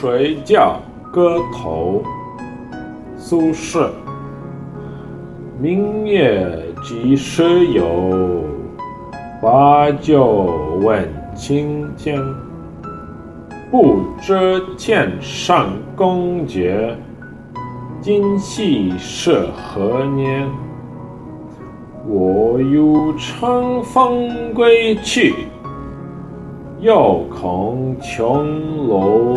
睡觉歌头，苏轼。明月几时有？把酒问青天。不知天上宫阙，今夕是何年？我欲乘风归去，又恐琼楼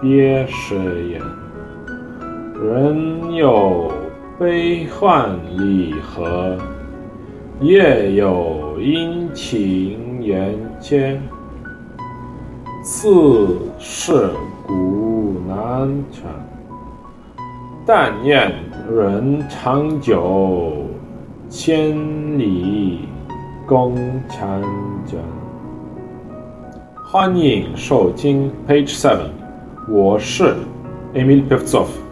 别时圆？人有悲欢离合，也有阴晴圆缺。此事古难全，但愿人长久，千里共婵娟。欢迎收听 Page Seven，我是 Emil Pevzov。